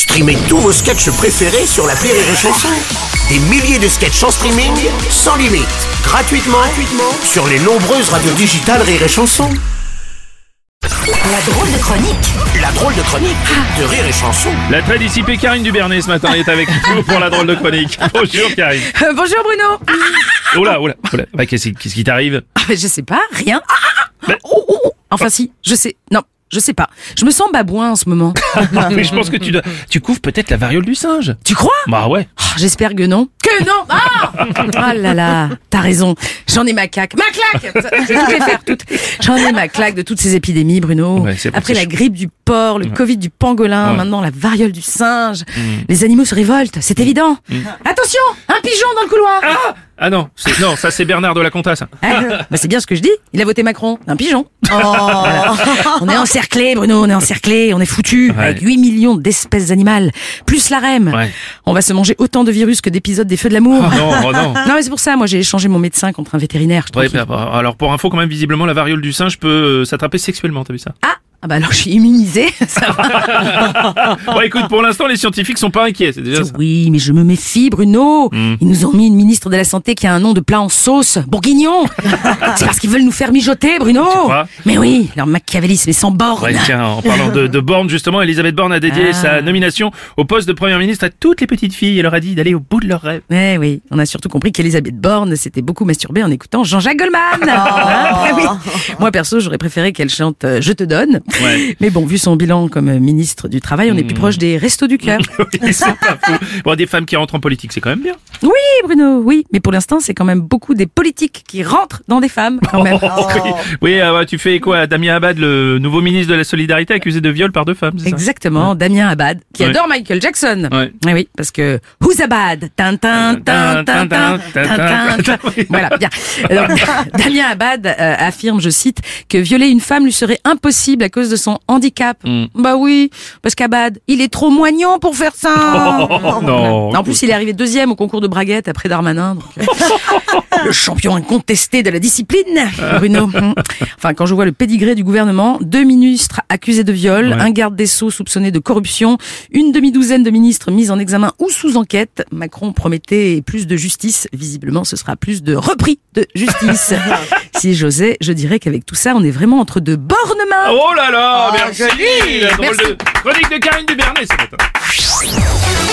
Streamez tous vos sketchs préférés sur la Rire et Chanson. Des milliers de sketchs en streaming, sans limite, gratuitement, gratuitement sur les nombreuses radios digitales Rire et Chanson. La drôle de chronique La drôle de chronique de Rire et Chanson. La très dissipée Karine Dubernet ce matin est avec nous pour la drôle de chronique. Bonjour Karine. Euh, bonjour Bruno. Oula, oula, oula. Bah, qu'est-ce qu'est-ce qui t'arrive? Ah, Je sais pas, rien. Oh, oh, oh. Enfin si, je sais. Non, je sais pas. Je me sens babouin en ce moment. Mais je pense que tu dois... Tu couvres peut-être la variole du singe. tu crois? Bah ouais. Oh, J'espère que non. Que non Ah Ah là là, t'as raison. J'en ai ma claque. Ma claque Je vais toutes les faire toutes. J'en ai ma claque de toutes ces épidémies, Bruno. Ouais, Après ça la grippe du porc, le Covid du pangolin, Ouais. maintenant la variole du singe. Les animaux se révoltent, c'est évident. Attention, un pigeon dans le couloir. Ah Ah non, non, ça c'est Bernard de la Comtasse. Ah, bah c'est bien ce que je dis. Il a voté Macron. Un pigeon. Voilà. On est encerclé, Bruno, on est encerclé, on est foutu. Ouais. Avec 8 millions d'espèces animales, plus la REM. Ouais. On va se manger autant de virus que d'épisodes des Feux de l'amour. Oh non, oh non. Non mais c'est pour ça, moi j'ai échangé mon médecin contre un vétérinaire. je Ouais, tranquille. bah, alors pour info quand même, visiblement la variole du singe peut euh, s'attraper sexuellement, t'as vu ça? Ah, ah bah alors je suis immunisée. Ça va. Bon écoute, pour l'instant les scientifiques sont pas inquiets, c'est déjà ça. Oui, mais je me méfie, Bruno. Hmm. Ils nous ont mis une ministre de la Santé qui a un nom de plat en sauce. Bourguignon. c'est parce qu'ils veulent nous faire mijoter, Bruno. crois? Mais oui, leur machiavélisme est sans borne. Ouais, tiens, en parlant de, de Borne, justement, Elisabeth Borne a dédié Ah. sa nomination au poste de première ministre à toutes les petites filles. Elle leur a dit d'aller au bout de leurs rêves. Eh oui, on a surtout compris qu'Elisabeth Borne s'était beaucoup masturbée en écoutant Jean-Jacques Goldman. Hein Eh oui. Moi perso, j'aurais préféré qu'elle chante euh, Je te donne. Ouais. Mais bon, vu son bilan comme ministre du Travail, on est plus proche des restos du cœur. Oui, c'est pas fou. Bon, des femmes qui rentrent en politique, c'est quand même bien. Oui, Bruno, oui. Mais pour l'instant, c'est quand même beaucoup des politiques qui rentrent dans des femmes, quand même. Oui, oui euh, ouais, tu fais quoi Damien Abad, le nouveau ministre de la Solidarité, accusé de viol par deux femmes, ça? Exactement, Damien Abad, qui Ouais. adore Michael Jackson. Ouais. Eh oui, parce que Who's Abad? Tintin, tintin, tintin, tintin. Voilà, bien. Alors, Damien Abad euh, affirme, je cite, que violer une femme lui serait impossible à cause de son handicap. Mm. Bah oui, parce qu'Abad, il est trop moignon pour faire ça. Oh, non. En plus, il est arrivé deuxième au concours de braguette après Darmanin. donc, euh, le champion incontesté de la discipline, Bruno. Mm. Enfin, quand je vois le pédigré du gouvernement, deux ministres accusés de viol, Ouais. un garde des Sceaux soupçonné de corruption, une demi-douzaine de ministres mis en examen ou sous enquête, Macron promettait plus de justice. Visiblement, ce sera plus de repris de justice. Si j'osais, je dirais qu'avec tout ça, on est vraiment entre de bornes mains. Oh là là, merci joli. La drôle Merci. de chronique de Karine Dubernet ce matin.